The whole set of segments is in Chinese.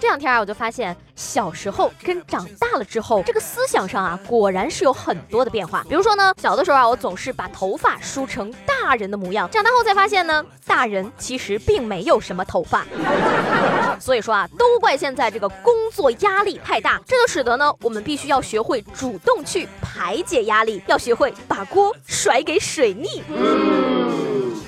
这两天啊，我就发现小时候跟长大了之后，这个思想上啊，果然是有很多的变化。比如说呢，小的时候啊，我总是把头发梳成大人的模样，长大后才发现呢，大人其实并没有什么头发。所以说啊，都怪现在这个工作压力太大，这就使得呢，我们必须要学会主动去排解压力，要学会把锅甩给水逆。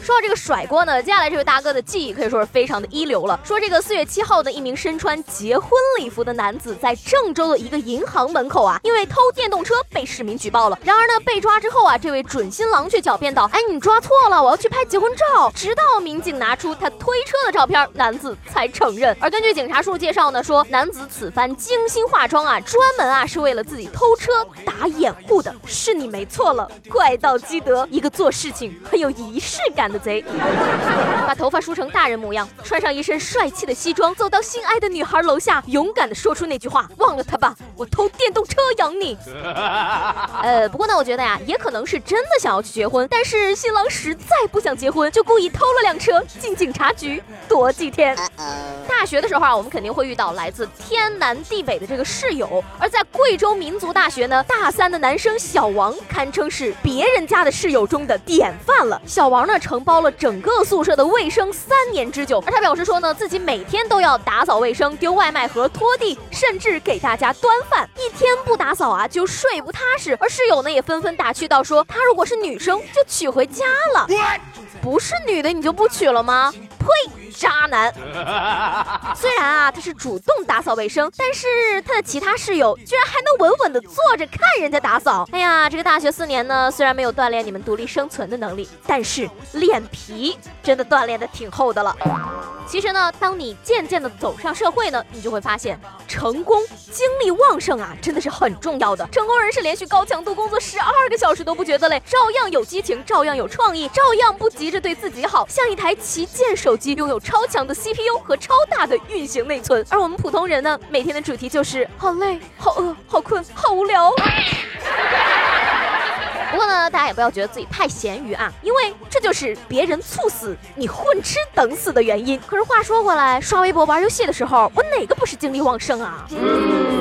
说到这个甩锅呢，接下来这位大哥的记忆可以说是非常的一流了。说这个四月七号的一名身穿结婚礼服的男子，在郑州的一个银行门口啊，因为偷电动车被市民举报了。然而呢，被抓之后啊，这位准新郎却狡辩道：“哎，你抓错了，我要去拍结婚照。”直到民警拿出他推车的照片，男子才承认。而根据警察叔叔介绍呢，说男子此番精心化妆啊，专门啊是为了自己偷车打掩护的。是你没错了，怪盗基德，一个做事情很有仪式感。的贼，把头发梳成大人模样，穿上一身帅气的西装，走到心爱的女孩楼下，勇敢的说出那句话：“忘了他吧，我偷电动车养你。”呃，不过呢，我觉得呀，也可能是真的想要去结婚，但是新郎实在不想结婚，就故意偷了辆车进警察局躲几天。大学的时候啊，我们肯定会遇到来自天南地北的这个室友，而在贵州民族大学呢，大三的男生小王堪称是别人家的室友中的典范了。小王呢，承包了整个宿舍的卫生三年之久，而他表示说呢，自己每天都要打扫卫生、丢外卖盒、拖地，甚至给大家端饭，一天不打扫啊就睡不踏实。而室友呢也纷纷打趣道说，他如果是女生就娶回家了，不是女的你就不娶了吗？呸！渣男，虽然啊他是主动打扫卫生，但是他的其他室友居然还能稳稳的坐着看人家打扫。哎呀，这个大学四年呢，虽然没有锻炼你们独立生存的能力，但是脸皮真的锻炼的挺厚的了。其实呢，当你渐渐的走上社会呢，你就会发现，成功、精力旺盛啊，真的是很重要的。成功人士连续高强度工作十二个小时都不觉得累，照样有激情，照样有创意，照样不急着对自己好，像一台旗舰手机，拥有超强的 CPU 和超大的运行内存。而我们普通人呢，每天的主题就是好累、好饿、好困、好无聊。大家也不要觉得自己太咸鱼啊，因为这就是别人猝死，你混吃等死的原因。可是话说回来，刷微博玩游戏的时候，我哪个不是精力旺盛啊？嗯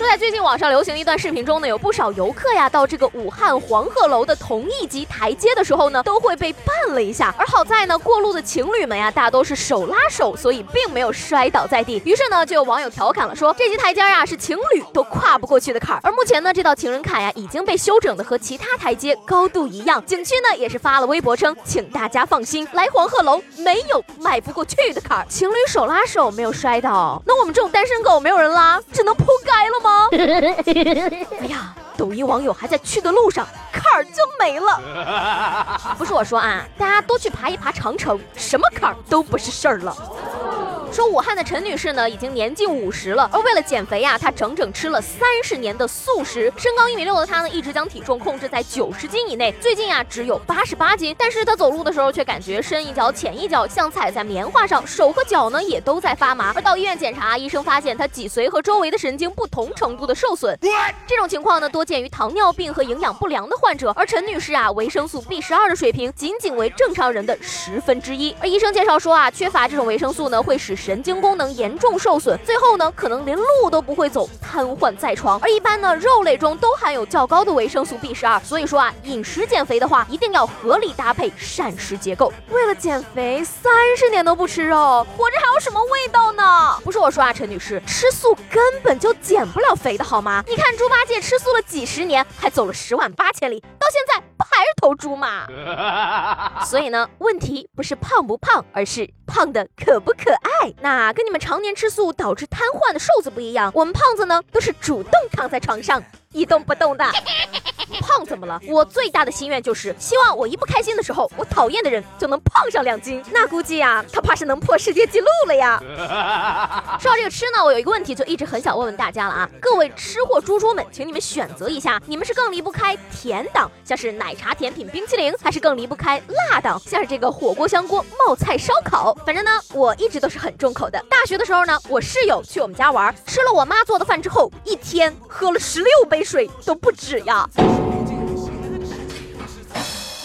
说在最近网上流行的一段视频中呢，有不少游客呀到这个武汉黄鹤楼的同一级台阶的时候呢，都会被绊了一下。而好在呢，过路的情侣们呀，大都是手拉手，所以并没有摔倒在地。于是呢，就有网友调侃了，说这级台阶呀是情侣都跨不过去的坎儿。而目前呢，这道情人坎呀已经被修整的和其他台阶高度一样。景区呢也是发了微博称，请大家放心，来黄鹤楼没有迈不过去的坎儿。情侣手拉手没有摔倒，那我们这种单身狗没有人拉，只能扑街了吗？哎呀，抖音网友还在去的路上，坎儿就没了。不是我说啊，大家多去爬一爬长城，什么坎儿都不是事儿了。说武汉的陈女士呢，已经年近五十了，而为了减肥呀，她整整吃了三十年的素食。身高一米六的她呢，一直将体重控制在九十斤以内。最近啊，只有八十八斤，但是她走路的时候却感觉深一脚浅一脚，像踩在棉花上，手和脚呢也都在发麻。而到医院检查，医生发现她脊髓和周围的神经不同程度的受损。这种情况呢，多见于糖尿病和营养不良的患者。而陈女士啊，维生素 B 十二的水平仅仅为正常人的十分之一。而医生介绍说啊，缺乏这种维生素呢，会使神经功能严重受损，最后呢，可能连路都不会走，瘫痪在床。而一般呢，肉类中都含有较高的维生素 B 十二，所以说啊，饮食减肥的话，一定要合理搭配膳食结构。为了减肥，三十年都不吃肉，活着还有什么味道呢？不是我说啊，陈女士，吃素根本就减不了肥的好吗？你看猪八戒吃素了几十年，还走了十万八千里，到现在不还是头猪吗？所以呢，问题不是胖不胖，而是胖的可不可爱。那。跟你们常年吃素导致瘫痪的瘦子不一样，我们胖子呢都是主动躺在床上一动不动的。胖怎么了？我最大的心愿就是希望我一不开心的时候，我讨厌的人就能胖上两斤。那估计呀，他怕是能破世界纪录了呀。说到这个吃呢，我有一个问题就一直很想问问大家了啊，各位吃货猪猪们，请你们选择一下，你们是更离不开甜党，像是奶茶、甜品、冰淇淋，还是更离不开辣党，像是这个火锅、香锅、冒菜、烧烤？反正呢，我一直都是很重口的。大学的时候呢，我室友去我们家玩，吃了我妈做的饭之后，一天喝了十六杯水都不止呀。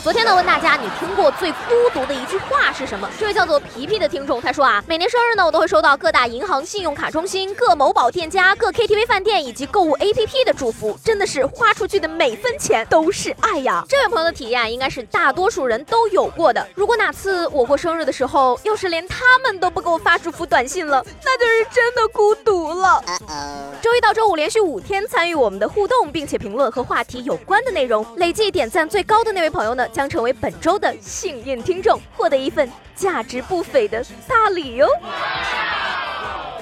昨天呢，问大家你听过最孤独的一句话是什么？这位叫做皮皮的听众他说啊，每年生日呢，我都会收到各大银行、信用卡中心、各某宝店家、各 KTV 饭店以及购物 APP 的祝福，真的是花出去的每分钱都是爱呀。这位朋友的体验应该是大多数人都有过的。如果哪次我过生日的时候，要是连他们都不给我发祝福短信了，那就是真的孤独了。周一到周五连续五天参与我们的互动，并且评论和话题有关的内容，累计点赞最高的那位朋友呢？将成为本周的幸运听众，获得一份价值不菲的大礼哟！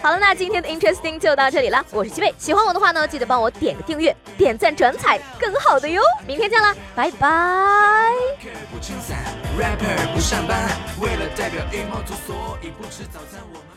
好了，那今天的 Interesting 就到这里了。我是七贝，喜欢我的话呢，记得帮我点个订阅、点赞、转采，更好的哟！明天见啦，拜拜。不不上班，为了代表所以不吃早餐我们